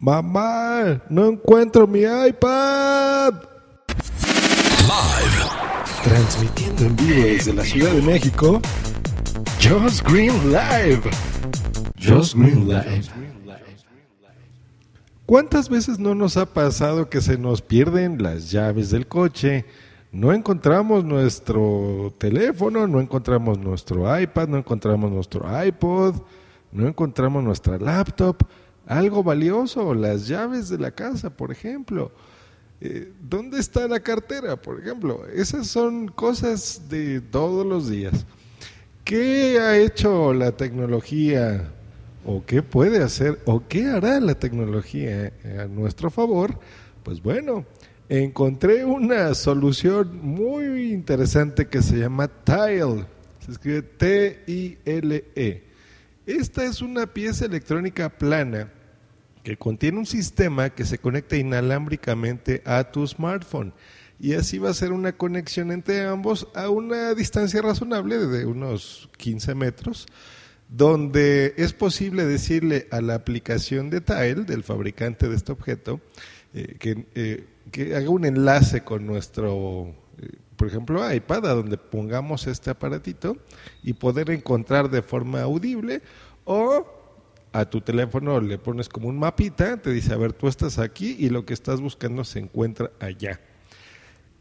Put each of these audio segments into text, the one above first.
Mamá, no encuentro mi iPad. Live. Transmitiendo en vivo desde la Ciudad de México. Just Green Live. Just Green Live. ¿Cuántas veces no nos ha pasado que se nos pierden las llaves del coche? No encontramos nuestro teléfono, no encontramos nuestro iPad, no encontramos nuestro iPod, no encontramos nuestra laptop, algo valioso, las llaves de la casa, por ejemplo. Eh, ¿Dónde está la cartera, por ejemplo? Esas son cosas de todos los días. ¿Qué ha hecho la tecnología o qué puede hacer o qué hará la tecnología a nuestro favor? Pues bueno, encontré una solución muy interesante que se llama Tile. Se escribe T-I-L-E. Esta es una pieza electrónica plana contiene un sistema que se conecta inalámbricamente a tu smartphone. Y así va a ser una conexión entre ambos a una distancia razonable de unos 15 metros, donde es posible decirle a la aplicación de Tile, del fabricante de este objeto, eh, que, eh, que, haga un enlace con nuestro, eh, por ejemplo, iPad, a donde pongamos este aparatito y poder encontrar de forma audible o a tu teléfono le pones como un mapita, te dice, a ver, tú estás aquí y lo que estás buscando se encuentra allá.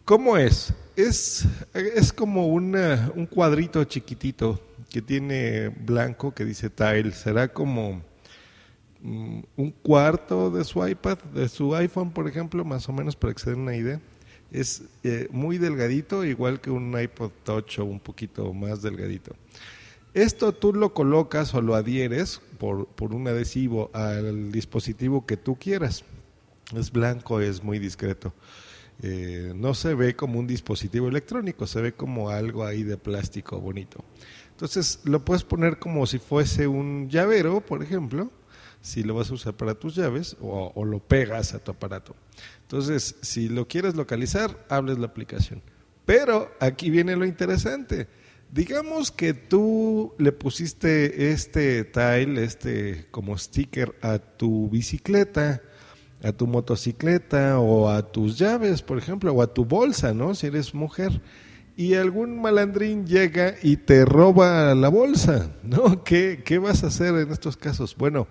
¿Cómo es? Es, es como una, un cuadrito chiquitito que tiene blanco que dice tile. Será como mm, un cuarto de su iPad, de su iPhone, por ejemplo, más o menos para que se den una idea. Es eh, muy delgadito, igual que un iPod Touch o un poquito más delgadito. Esto tú lo colocas o lo adhieres por, por un adhesivo al dispositivo que tú quieras. Es blanco, es muy discreto. Eh, no se ve como un dispositivo electrónico, se ve como algo ahí de plástico bonito. Entonces lo puedes poner como si fuese un llavero, por ejemplo, si lo vas a usar para tus llaves o, o lo pegas a tu aparato. Entonces, si lo quieres localizar, hables la aplicación. Pero aquí viene lo interesante. Digamos que tú le pusiste este tile, este como sticker a tu bicicleta a tu motocicleta o a tus llaves, por ejemplo, o a tu bolsa, ¿no? Si eres mujer. Y algún malandrín llega y te roba la bolsa, ¿no? ¿Qué, qué vas a hacer en estos casos? Bueno,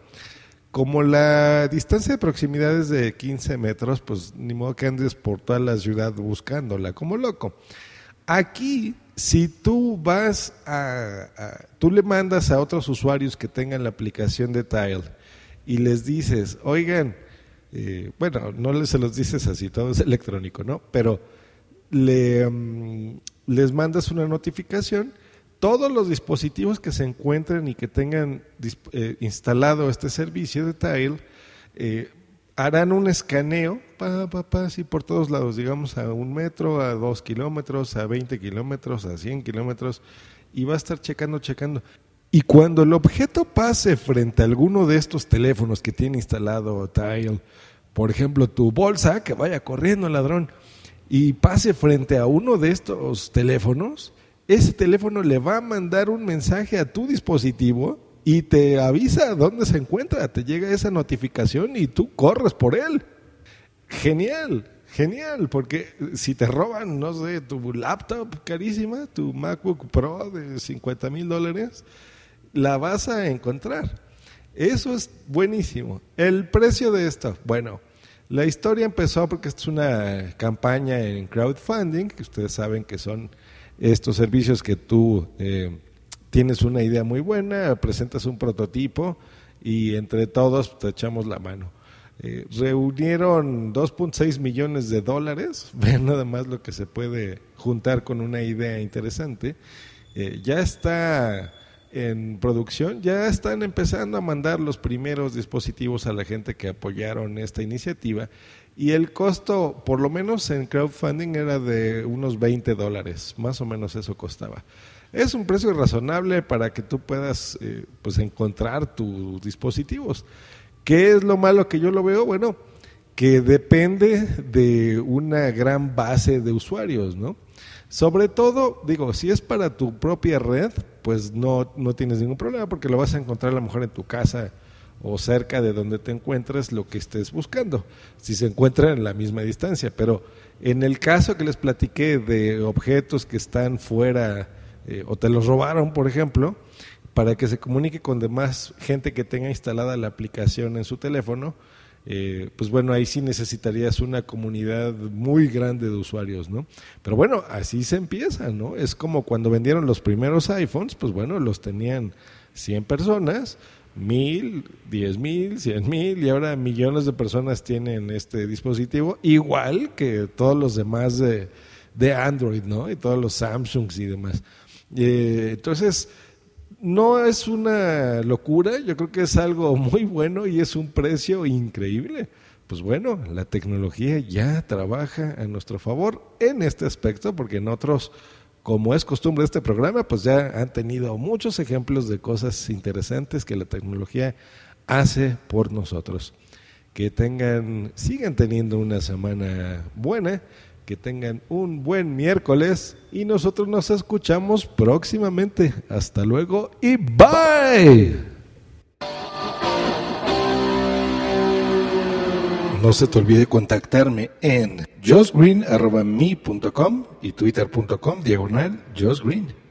como la distancia de proximidad es de 15 metros, pues ni modo que andes por toda la ciudad buscándola como loco. Aquí, si tú vas a, tú le mandas a otros usuarios que tengan la aplicación de Tile y les dices, oigan, eh, bueno, no se los dices así, todo es electrónico, ¿no? Pero le, um, les mandas una notificación, todos los dispositivos que se encuentren y que tengan eh, instalado este servicio de Tile, eh, harán un escaneo, pa, pa, pa, así por todos lados, digamos a un metro, a dos kilómetros, a 20 kilómetros, a 100 kilómetros, y va a estar checando, checando. Y cuando el objeto pase frente a alguno de estos teléfonos que tiene instalado Tile, por ejemplo, tu bolsa, que vaya corriendo el ladrón, y pase frente a uno de estos teléfonos, ese teléfono le va a mandar un mensaje a tu dispositivo y te avisa dónde se encuentra, te llega esa notificación y tú corres por él. Genial, genial, porque si te roban, no sé, tu laptop carísima, tu MacBook Pro de 50 mil dólares, la vas a encontrar. Eso es buenísimo. El precio de esto, bueno, la historia empezó porque esta es una campaña en crowdfunding, que ustedes saben que son estos servicios que tú eh, tienes una idea muy buena, presentas un prototipo y entre todos te echamos la mano. Eh, reunieron 2.6 millones de dólares, vean nada más lo que se puede juntar con una idea interesante. Eh, ya está en producción, ya están empezando a mandar los primeros dispositivos a la gente que apoyaron esta iniciativa y el costo, por lo menos en crowdfunding, era de unos 20 dólares, más o menos eso costaba. Es un precio razonable para que tú puedas eh, pues encontrar tus dispositivos. ¿Qué es lo malo que yo lo veo? Bueno, que depende de una gran base de usuarios, ¿no? Sobre todo, digo, si es para tu propia red, pues no, no tienes ningún problema porque lo vas a encontrar a lo mejor en tu casa o cerca de donde te encuentres lo que estés buscando, si se encuentran en la misma distancia. Pero en el caso que les platiqué de objetos que están fuera eh, o te los robaron, por ejemplo, para que se comunique con demás gente que tenga instalada la aplicación en su teléfono, eh, pues bueno, ahí sí necesitarías una comunidad muy grande de usuarios, ¿no? Pero bueno, así se empieza, ¿no? Es como cuando vendieron los primeros iPhones, pues bueno, los tenían 100 personas, mil, diez mil, cien mil y ahora millones de personas tienen este dispositivo, igual que todos los demás de, de Android, ¿no? Y todos los Samsungs y demás. Eh, entonces, no es una locura, yo creo que es algo muy bueno y es un precio increíble. Pues bueno, la tecnología ya trabaja a nuestro favor en este aspecto, porque en otros, como es costumbre de este programa, pues ya han tenido muchos ejemplos de cosas interesantes que la tecnología hace por nosotros. Que tengan, sigan teniendo una semana buena que tengan un buen miércoles y nosotros nos escuchamos próximamente. Hasta luego y bye. No se te olvide contactarme en josgreen.me.com y twitter.com diagonal josgreen.